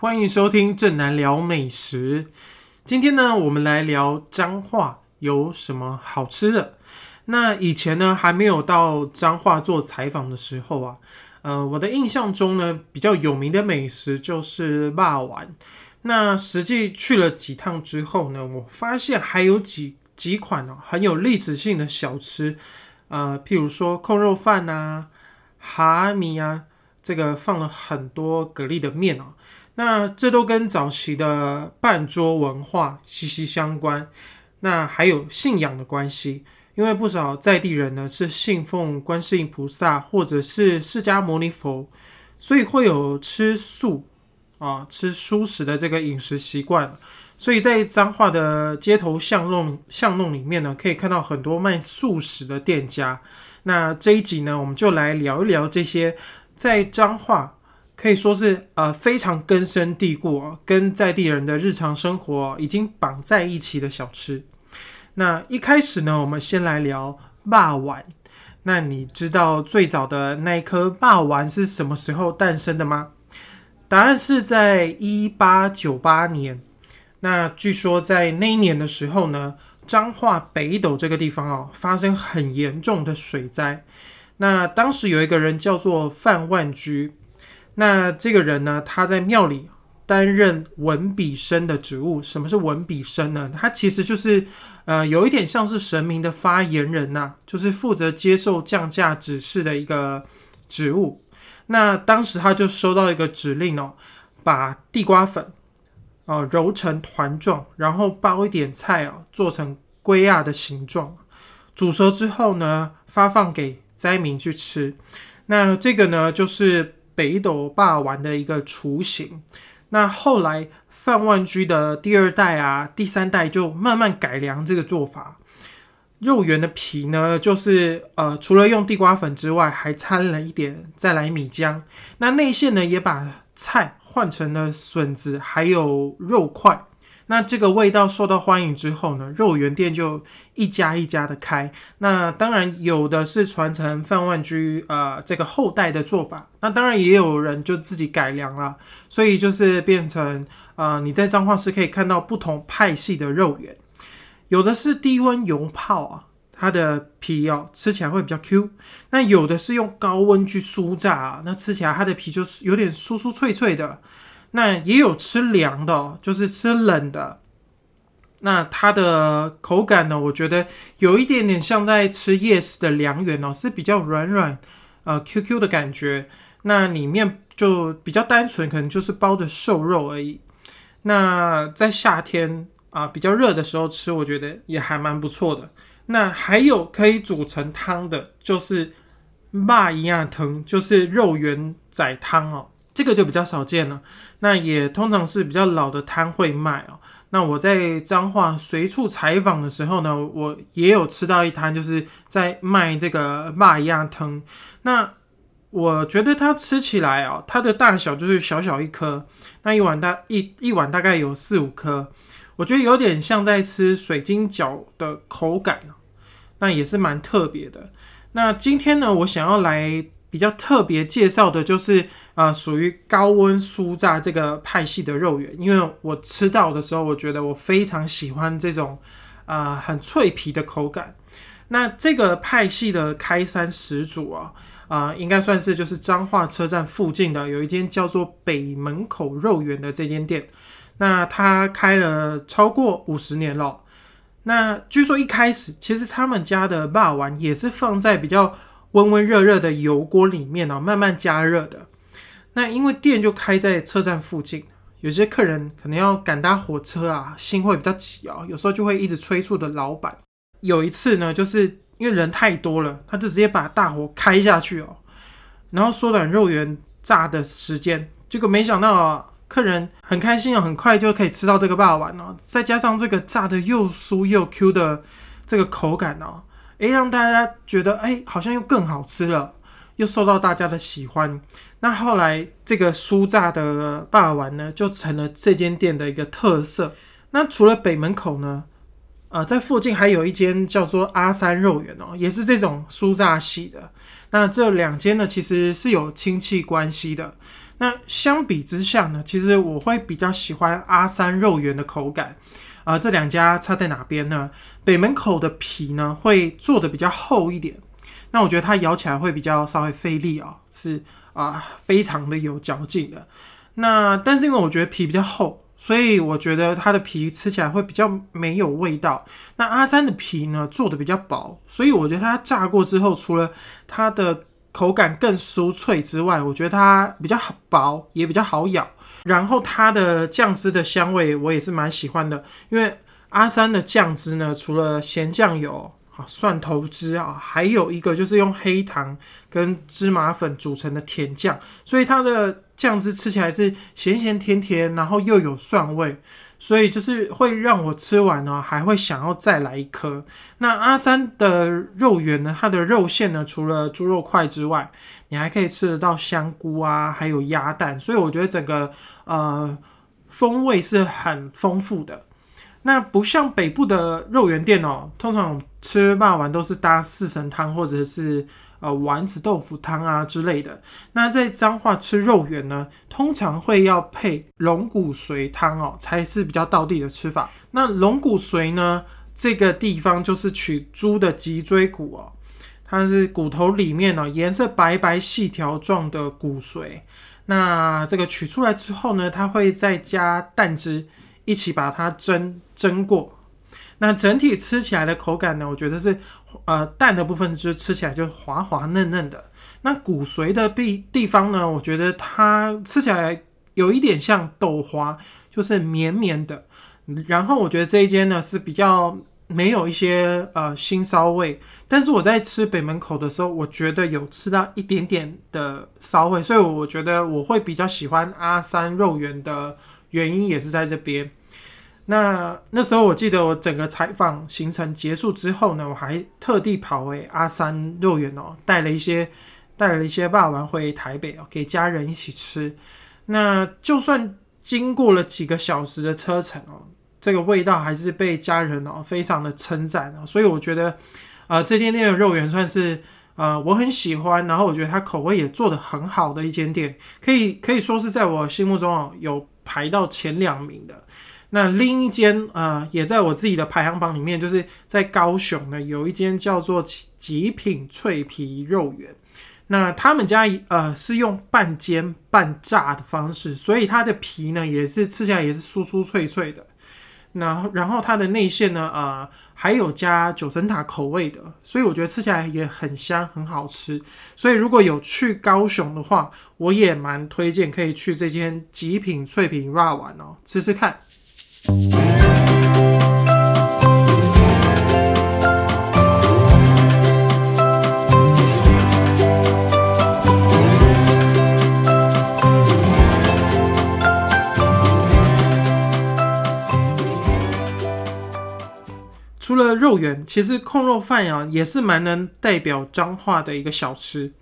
欢迎收听正南聊美食。今天呢，我们来聊彰化有什么好吃的。那以前呢，还没有到彰化做采访的时候啊，呃，我的印象中呢，比较有名的美食就是霸丸。那实际去了几趟之后呢，我发现还有几几款哦很有历史性的小吃，呃，譬如说控肉饭啊、哈米啊，这个放了很多蛤蜊的面啊。那这都跟早期的半桌文化息息相关，那还有信仰的关系，因为不少在地人呢是信奉观世音菩萨或者是释迦牟尼佛，所以会有吃素啊、吃素食的这个饮食习惯。所以在彰化的街头巷弄巷弄里面呢，可以看到很多卖素食的店家。那这一集呢，我们就来聊一聊这些在彰化。可以说是呃非常根深蒂固哦，跟在地人的日常生活已经绑在一起的小吃。那一开始呢，我们先来聊霸丸。那你知道最早的那一颗霸丸是什么时候诞生的吗？答案是在一八九八年。那据说在那一年的时候呢，彰化北斗这个地方哦，发生很严重的水灾。那当时有一个人叫做范万居。那这个人呢，他在庙里担任文笔生的职务。什么是文笔生呢？他其实就是呃，有一点像是神明的发言人呐，就是负责接受降价指示的一个职务。那当时他就收到一个指令哦，把地瓜粉哦揉成团状，然后包一点菜哦，做成龟亚的形状，煮熟之后呢，发放给灾民去吃。那这个呢，就是。北斗霸王的一个雏形，那后来范万居的第二代啊、第三代就慢慢改良这个做法。肉圆的皮呢，就是呃，除了用地瓜粉之外，还掺了一点再来米浆。那内馅呢，也把菜换成了笋子，还有肉块。那这个味道受到欢迎之后呢，肉圆店就一家一家的开。那当然有的是传承范万居呃这个后代的做法，那当然也有人就自己改良了，所以就是变成呃你在彰化市可以看到不同派系的肉圆，有的是低温油泡啊，它的皮哦吃起来会比较 Q，那有的是用高温去酥炸啊，那吃起来它的皮就是有点酥酥脆脆的。那也有吃凉的，就是吃冷的。那它的口感呢？我觉得有一点点像在吃夜市的凉圆哦，是比较软软呃 Q Q 的感觉。那里面就比较单纯，可能就是包着瘦肉而已。那在夏天啊比较热的时候吃，我觉得也还蛮不错的。那还有可以煮成汤的，就是骂一样汤，就是肉圆仔汤哦。这个就比较少见了，那也通常是比较老的摊会卖哦。那我在彰化随处采访的时候呢，我也有吃到一摊，就是在卖这个蚂鸭汤。那我觉得它吃起来哦，它的大小就是小小一颗，那一碗大一一碗大概有四五颗，我觉得有点像在吃水晶饺的口感那也是蛮特别的。那今天呢，我想要来。比较特别介绍的就是，呃，属于高温酥炸这个派系的肉圆，因为我吃到的时候，我觉得我非常喜欢这种，呃，很脆皮的口感。那这个派系的开山始祖啊，啊，应该算是就是彰化车站附近的有一间叫做北门口肉圆的这间店，那它开了超过五十年了。那据说一开始其实他们家的霸丸也是放在比较。温温热热的油锅里面呢，慢慢加热的。那因为店就开在车站附近，有些客人可能要赶搭火车啊，心会比较急啊，有时候就会一直催促的老板。有一次呢，就是因为人太多了，他就直接把大火开下去哦，然后缩短肉圆炸的时间。结果没想到啊，客人很开心啊，很快就可以吃到这个霸丸哦，再加上这个炸的又酥又 Q 的这个口感哦。诶，让大家觉得诶，好像又更好吃了，又受到大家的喜欢。那后来这个酥炸的霸王呢，就成了这间店的一个特色。那除了北门口呢，呃，在附近还有一间叫做阿三肉圆哦，也是这种酥炸系的。那这两间呢，其实是有亲戚关系的。那相比之下呢，其实我会比较喜欢阿三肉圆的口感。啊，这两家差在哪边呢？北门口的皮呢会做的比较厚一点，那我觉得它咬起来会比较稍微费力啊，是啊，非常的有嚼劲的。那但是因为我觉得皮比较厚。所以我觉得它的皮吃起来会比较没有味道。那阿三的皮呢做的比较薄，所以我觉得它炸过之后，除了它的口感更酥脆之外，我觉得它比较薄，也比较好咬。然后它的酱汁的香味我也是蛮喜欢的，因为阿三的酱汁呢，除了咸酱油啊。蒜头汁啊，还有一个就是用黑糖跟芝麻粉组成的甜酱，所以它的酱汁吃起来是咸咸甜甜，然后又有蒜味，所以就是会让我吃完呢，还会想要再来一颗。那阿三的肉圆呢，它的肉馅呢，除了猪肉块之外，你还可以吃得到香菇啊，还有鸭蛋，所以我觉得整个呃风味是很丰富的。那不像北部的肉圆店哦，通常吃霸丸都是搭四神汤或者是呃丸子豆腐汤啊之类的。那在彰化吃肉圆呢，通常会要配龙骨髓汤哦，才是比较道地的吃法。那龙骨髓呢，这个地方就是取猪的脊椎骨哦，它是骨头里面呢颜色白白细条状的骨髓。那这个取出来之后呢，它会再加蛋汁。一起把它蒸蒸过，那整体吃起来的口感呢？我觉得是，呃，蛋的部分就吃起来就滑滑嫩嫩的。那骨髓的地地方呢？我觉得它吃起来有一点像豆花，就是绵绵的。然后我觉得这一间呢是比较没有一些呃腥骚味，但是我在吃北门口的时候，我觉得有吃到一点点的骚味，所以我觉得我会比较喜欢阿三肉圆的。原因也是在这边。那那时候我记得我整个采访行程结束之后呢，我还特地跑回阿三肉圆哦，带了一些带了一些霸王回台北哦，给家人一起吃。那就算经过了几个小时的车程哦，这个味道还是被家人哦非常的称赞哦。所以我觉得，呃，这间店的肉圆算是呃我很喜欢，然后我觉得它口味也做的很好的一间店，可以可以说是在我心目中哦有。排到前两名的，那另一间呃，也在我自己的排行榜里面，就是在高雄呢，有一间叫做极品脆皮肉圆。那他们家呃是用半煎半炸的方式，所以它的皮呢也是吃起来也是酥酥脆脆的。那然后它的内馅呢，呃，还有加九层塔口味的，所以我觉得吃起来也很香，很好吃。所以如果有去高雄的话，我也蛮推荐可以去这间极品脆皮辣丸哦，吃吃看。除了肉圆，其实控肉饭呀也是蛮能代表彰化的一个小吃。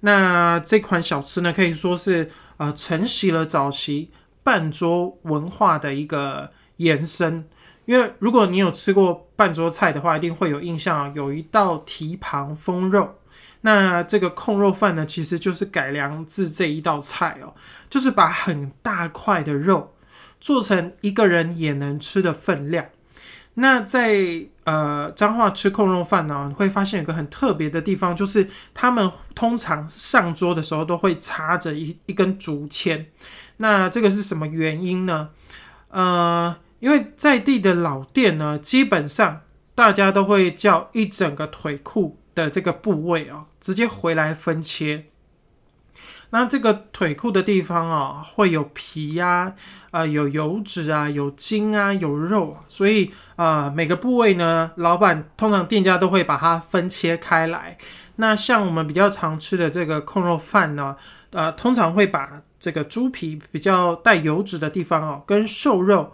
那这款小吃呢，可以说是呃承袭了早期半桌文化的一个延伸。因为如果你有吃过半桌菜的话，一定会有印象啊，有一道蹄膀风肉。那这个控肉饭呢，其实就是改良自这一道菜哦，就是把很大块的肉做成一个人也能吃的分量。那在呃彰化吃控肉饭呢，你会发现有个很特别的地方，就是他们通常上桌的时候都会插着一一根竹签。那这个是什么原因呢？呃，因为在地的老店呢，基本上大家都会叫一整个腿裤的这个部位啊，直接回来分切。那这个腿裤的地方啊，会有皮呀，呃，有油脂啊，有筋啊，有肉，所以呃，每个部位呢，老板通常店家都会把它分切开来。那像我们比较常吃的这个控肉饭呢，呃，通常会把这个猪皮比较带油脂的地方哦，跟瘦肉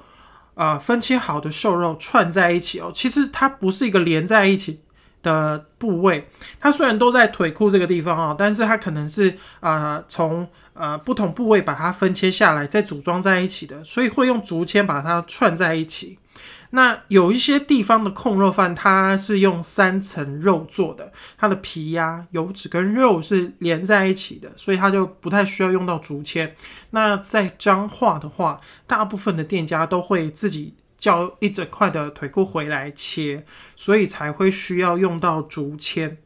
啊分切好的瘦肉串在一起哦，其实它不是一个连在一起。的部位，它虽然都在腿裤这个地方啊，但是它可能是啊从呃不同部位把它分切下来，再组装在一起的，所以会用竹签把它串在一起。那有一些地方的控肉饭，它是用三层肉做的，它的皮呀、油脂跟肉是连在一起的，所以它就不太需要用到竹签。那在彰化的话，大部分的店家都会自己叫一整块的腿骨回来切，所以才会需要用到竹签。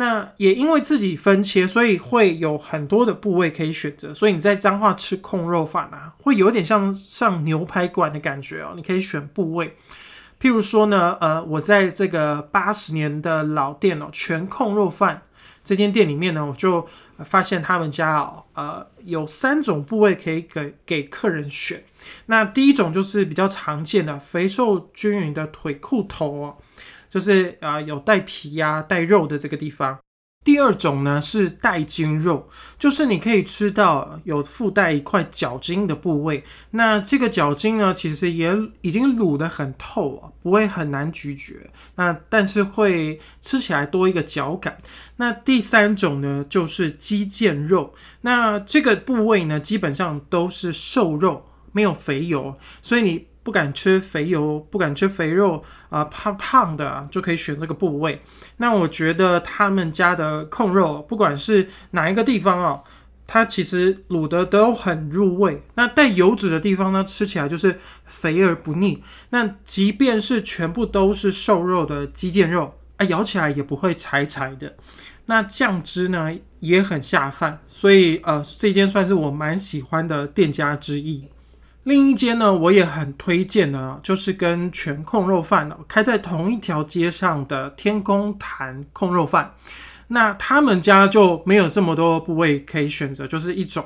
那也因为自己分切，所以会有很多的部位可以选择。所以你在彰化吃控肉饭啊，会有点像上牛排馆的感觉哦。你可以选部位，譬如说呢，呃，我在这个八十年的老店哦，全控肉饭这间店里面呢，我就发现他们家哦，呃，有三种部位可以给给客人选。那第一种就是比较常见的肥瘦均匀的腿裤头哦。就是啊，有带皮呀、带肉的这个地方。第二种呢是带筋肉，就是你可以吃到有附带一块脚筋的部位。那这个脚筋呢，其实也已经卤得很透啊，不会很难咀嚼。那但是会吃起来多一个嚼感。那第三种呢就是肌腱肉，那这个部位呢基本上都是瘦肉，没有肥油，所以你。不敢吃肥油，不敢吃肥肉啊，怕胖的啊就可以选这个部位。那我觉得他们家的控肉，不管是哪一个地方哦，它其实卤的都很入味。那带油脂的地方呢，吃起来就是肥而不腻。那即便是全部都是瘦肉的肌腱肉啊，咬起来也不会柴柴的。那酱汁呢也很下饭，所以呃，这间算是我蛮喜欢的店家之一。另一间呢，我也很推荐呢，就是跟全控肉饭开在同一条街上的天宫坛控肉饭。那他们家就没有这么多部位可以选择，就是一种。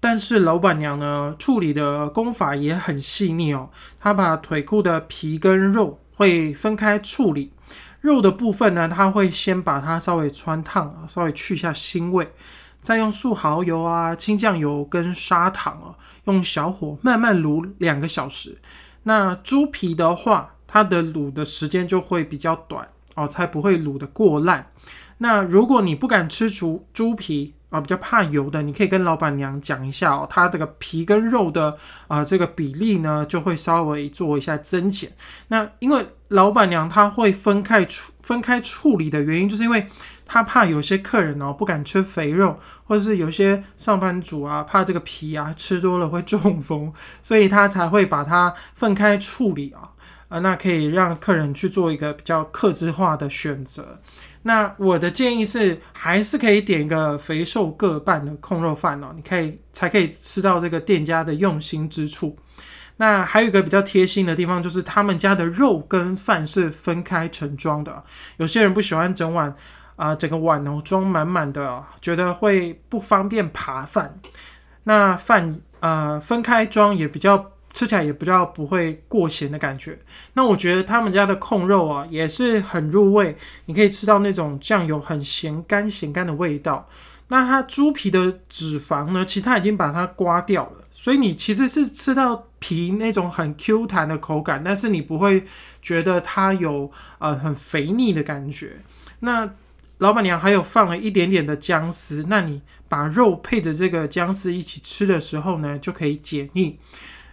但是老板娘呢，处理的功法也很细腻哦。她把腿裤的皮跟肉会分开处理，肉的部分呢，她会先把它稍微穿烫啊，稍微去一下腥味。再用素蚝油啊、青酱油跟砂糖啊，用小火慢慢卤两个小时。那猪皮的话，它的卤的时间就会比较短哦，才不会卤的过烂。那如果你不敢吃猪猪皮啊，比较怕油的，你可以跟老板娘讲一下哦，它这个皮跟肉的啊这个比例呢，就会稍微做一下增减。那因为老板娘她会分开处分开处理的原因，就是因为。他怕有些客人哦不敢吃肥肉，或者是有些上班族啊怕这个皮啊吃多了会中风，所以他才会把它分开处理啊，呃，那可以让客人去做一个比较克制化的选择。那我的建议是，还是可以点一个肥瘦各半的控肉饭哦，你可以才可以吃到这个店家的用心之处。那还有一个比较贴心的地方，就是他们家的肉跟饭是分开盛装的，有些人不喜欢整碗。啊，整个碗哦装满满的，觉得会不方便扒饭。那饭呃分开装也比较吃起来也比较不会过咸的感觉。那我觉得他们家的控肉啊也是很入味，你可以吃到那种酱油很咸干咸干的味道。那它猪皮的脂肪呢，其实它已经把它刮掉了，所以你其实是吃到皮那种很 Q 弹的口感，但是你不会觉得它有呃很肥腻的感觉。那老板娘还有放了一点点的姜丝，那你把肉配着这个姜丝一起吃的时候呢，就可以解腻。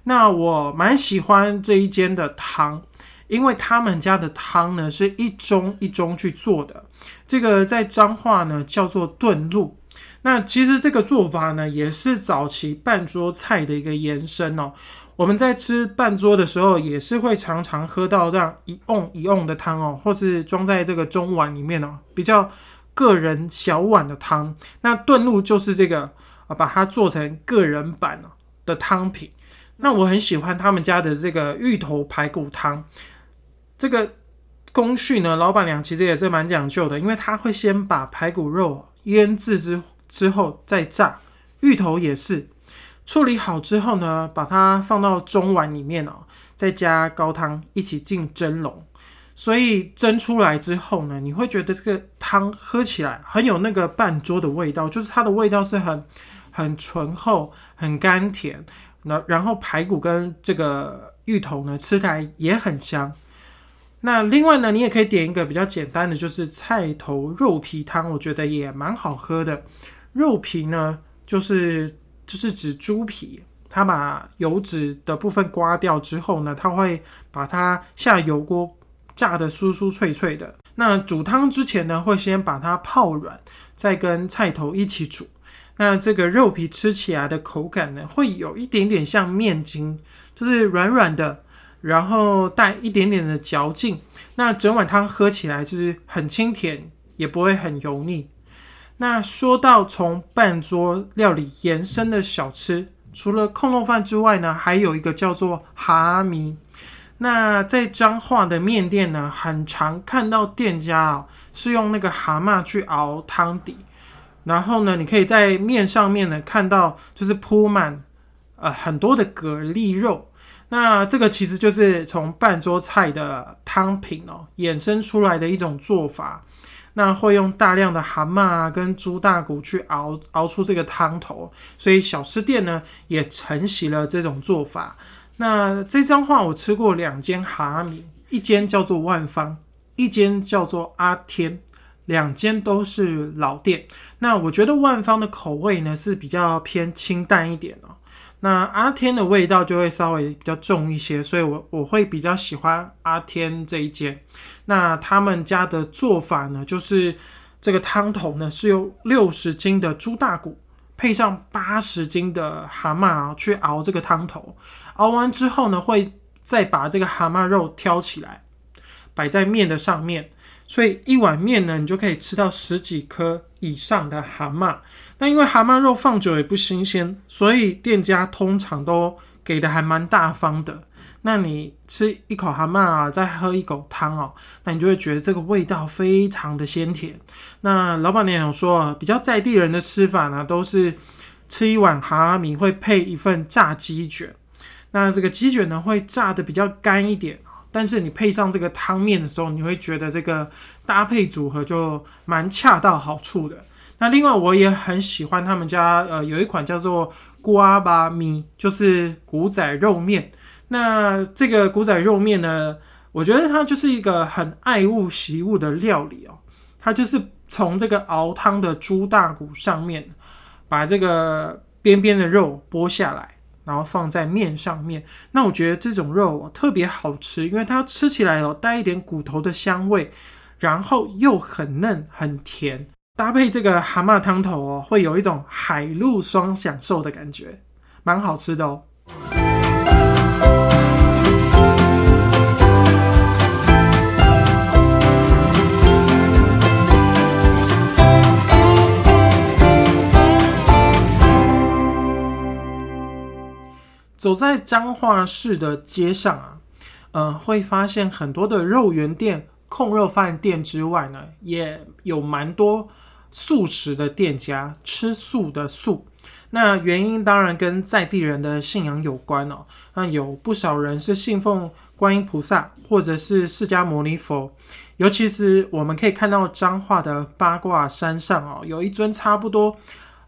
那我蛮喜欢这一间的汤，因为他们家的汤呢是一盅一盅去做的，这个在彰化呢叫做炖露。那其实这个做法呢也是早期半桌菜的一个延伸哦。我们在吃半桌的时候，也是会常常喝到这样一瓮一瓮的汤哦，或是装在这个中碗里面哦，比较个人小碗的汤。那炖露就是这个啊，把它做成个人版的汤品。那我很喜欢他们家的这个芋头排骨汤。这个工序呢，老板娘其实也是蛮讲究的，因为她会先把排骨肉腌制之之后再炸，芋头也是。处理好之后呢，把它放到中碗里面哦，再加高汤一起进蒸笼。所以蒸出来之后呢，你会觉得这个汤喝起来很有那个半桌的味道，就是它的味道是很很醇厚、很甘甜。那然后排骨跟这个芋头呢，吃起来也很香。那另外呢，你也可以点一个比较简单的，就是菜头肉皮汤，我觉得也蛮好喝的。肉皮呢，就是。就是指猪皮，它把油脂的部分刮掉之后呢，它会把它下油锅炸的酥酥脆脆的。那煮汤之前呢，会先把它泡软，再跟菜头一起煮。那这个肉皮吃起来的口感呢，会有一点点像面筋，就是软软的，然后带一点点的嚼劲。那整碗汤喝起来就是很清甜，也不会很油腻。那说到从半桌料理延伸的小吃，除了空肉饭之外呢，还有一个叫做哈米。那在彰化的面店呢，很常看到店家啊是用那个蛤蟆去熬汤底，然后呢，你可以在面上面呢看到就是铺满呃很多的蛤蜊肉。那这个其实就是从半桌菜的汤品哦衍生出来的一种做法。那会用大量的蛤蟆啊跟猪大骨去熬熬出这个汤头，所以小吃店呢也承袭了这种做法。那这张画我吃过两间蛤米，一间叫做万方，一间叫做阿天，两间都是老店。那我觉得万方的口味呢是比较偏清淡一点哦。那阿天的味道就会稍微比较重一些，所以我我会比较喜欢阿天这一间。那他们家的做法呢，就是这个汤头呢是用六十斤的猪大骨配上八十斤的蛤蟆去熬这个汤头，熬完之后呢，会再把这个蛤蟆肉挑起来摆在面的上面，所以一碗面呢，你就可以吃到十几颗以上的蛤蟆。那因为蛤蟆肉放久也不新鲜，所以店家通常都给的还蛮大方的。那你吃一口蛤蟆啊，再喝一口汤哦，那你就会觉得这个味道非常的鲜甜。那老板娘有说，比较在地人的吃法呢，都是吃一碗蛤蟆米会配一份炸鸡卷。那这个鸡卷呢，会炸的比较干一点，但是你配上这个汤面的时候，你会觉得这个搭配组合就蛮恰到好处的。那另外我也很喜欢他们家，呃，有一款叫做瓜巴米，就是古仔肉面。那这个古仔肉面呢，我觉得它就是一个很爱物惜物的料理哦。它就是从这个熬汤的猪大骨上面，把这个边边的肉剥下来，然后放在面上面。那我觉得这种肉特别好吃，因为它吃起来有带一点骨头的香味，然后又很嫩很甜。搭配这个蛤蟆汤头哦，会有一种海陆双享受的感觉，蛮好吃的哦。走在彰化市的街上啊，嗯，会发现很多的肉圆店、控肉饭店之外呢，也有蛮多。素食的店家吃素的素，那原因当然跟在地人的信仰有关哦。那有不少人是信奉观音菩萨或者是释迦牟尼佛，尤其是我们可以看到彰化的八卦山上哦，有一尊差不多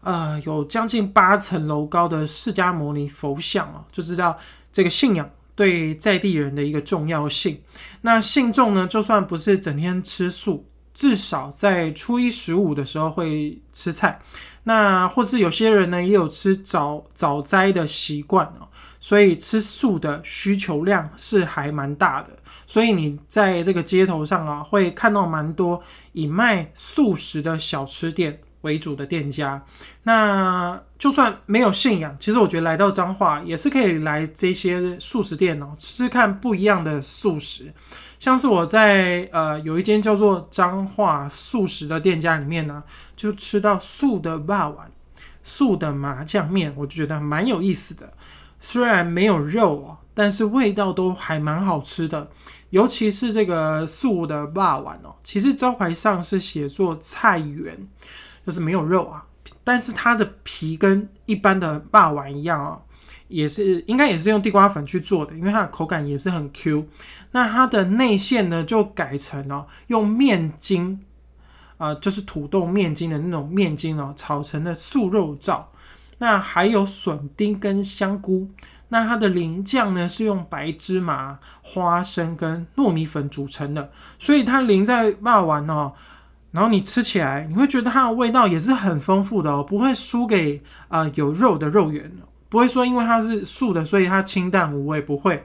呃有将近八层楼高的释迦牟尼佛像哦，就知道这个信仰对在地人的一个重要性。那信众呢，就算不是整天吃素。至少在初一十五的时候会吃菜，那或是有些人呢也有吃早早斋的习惯哦，所以吃素的需求量是还蛮大的，所以你在这个街头上啊会看到蛮多以卖素食的小吃店为主的店家。那就算没有信仰，其实我觉得来到彰化也是可以来这些素食店哦，吃吃看不一样的素食。像是我在呃有一间叫做彰化素食的店家里面呢，就吃到素的霸碗、素的麻酱面，我就觉得蛮有意思的。虽然没有肉哦，但是味道都还蛮好吃的。尤其是这个素的霸碗哦，其实招牌上是写作菜园，就是没有肉啊，但是它的皮跟一般的霸丸一样啊。也是应该也是用地瓜粉去做的，因为它的口感也是很 Q。那它的内馅呢，就改成哦用面筋，啊就是土豆面筋的那种面筋哦，炒成了素肉燥。那还有笋丁跟香菇。那它的淋酱呢是用白芝麻、花生跟糯米粉组成的，所以它淋在霸丸哦，然后你吃起来，你会觉得它的味道也是很丰富的哦，不会输给啊有肉的肉圆。不会说因为它是素的，所以它清淡无味，不会。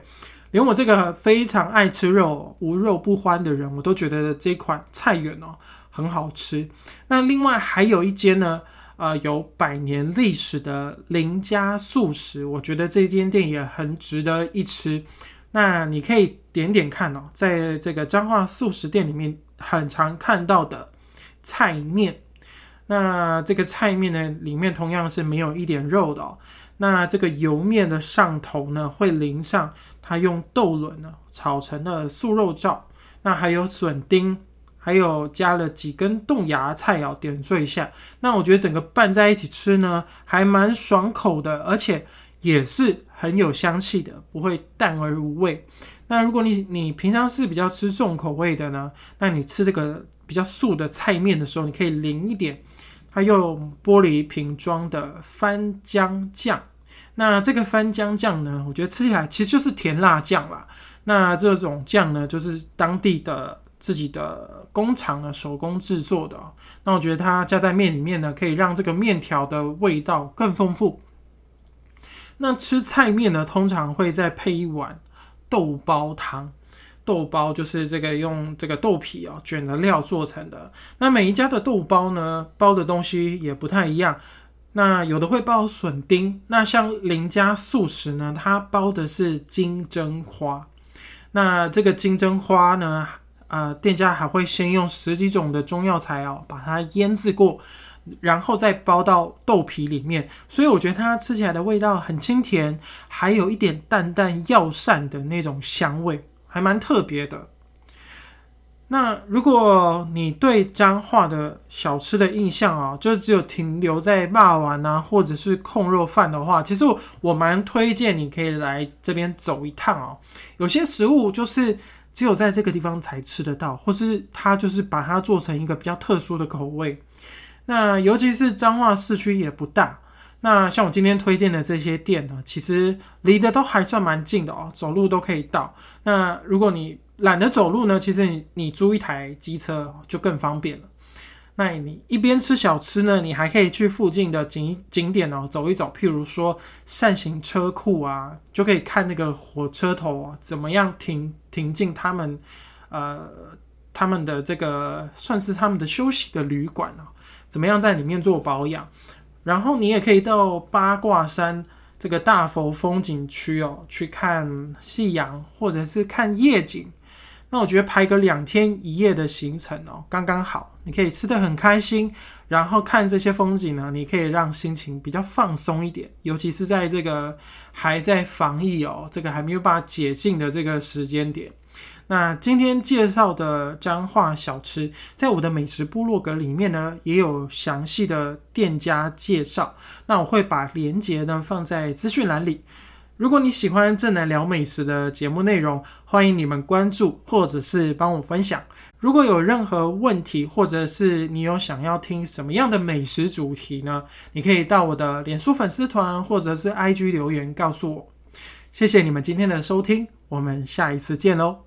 连我这个非常爱吃肉、无肉不欢的人，我都觉得这款菜园哦很好吃。那另外还有一间呢，呃，有百年历史的林家素食，我觉得这间店也很值得一吃。那你可以点点看哦，在这个彰化素食店里面很常看到的菜面，那这个菜面呢，里面同样是没有一点肉的哦。那这个油面的上头呢，会淋上它用豆轮呢炒成的素肉燥，那还有笋丁，还有加了几根冻芽菜哦，点缀一下。那我觉得整个拌在一起吃呢，还蛮爽口的，而且也是很有香气的，不会淡而无味。那如果你你平常是比较吃重口味的呢，那你吃这个比较素的菜面的时候，你可以淋一点。它用玻璃瓶装的番姜酱，那这个番姜酱呢，我觉得吃起来其实就是甜辣酱啦。那这种酱呢，就是当地的自己的工厂的手工制作的。那我觉得它加在面里面呢，可以让这个面条的味道更丰富。那吃菜面呢，通常会再配一碗豆包汤。豆包就是这个用这个豆皮哦卷的料做成的。那每一家的豆包呢，包的东西也不太一样。那有的会包笋丁，那像林家素食呢，它包的是金针花。那这个金针花呢，呃，店家还会先用十几种的中药材哦，把它腌制过，然后再包到豆皮里面。所以我觉得它吃起来的味道很清甜，还有一点淡淡药膳的那种香味。还蛮特别的。那如果你对彰化的小吃的印象啊，就只有停留在霸丸啊，或者是控肉饭的话，其实我我蛮推荐你可以来这边走一趟哦。有些食物就是只有在这个地方才吃得到，或是它就是把它做成一个比较特殊的口味。那尤其是彰化市区也不大。那像我今天推荐的这些店呢，其实离得都还算蛮近的哦，走路都可以到。那如果你懒得走路呢，其实你你租一台机车就更方便了。那你一边吃小吃呢，你还可以去附近的景景点哦走一走，譬如说扇形车库啊，就可以看那个火车头啊怎么样停停进他们呃他们的这个算是他们的休息的旅馆啊，怎么样在里面做保养。然后你也可以到八卦山这个大佛风景区哦，去看夕阳或者是看夜景。那我觉得排个两天一夜的行程哦，刚刚好。你可以吃的很开心，然后看这些风景呢，你可以让心情比较放松一点。尤其是在这个还在防疫哦，这个还没有办法解禁的这个时间点。那今天介绍的彰化小吃，在我的美食部落格里面呢，也有详细的店家介绍。那我会把链接呢放在资讯栏里。如果你喜欢正南聊美食的节目内容，欢迎你们关注或者是帮我分享。如果有任何问题，或者是你有想要听什么样的美食主题呢？你可以到我的脸书粉丝团或者是 IG 留言告诉我。谢谢你们今天的收听，我们下一次见喽。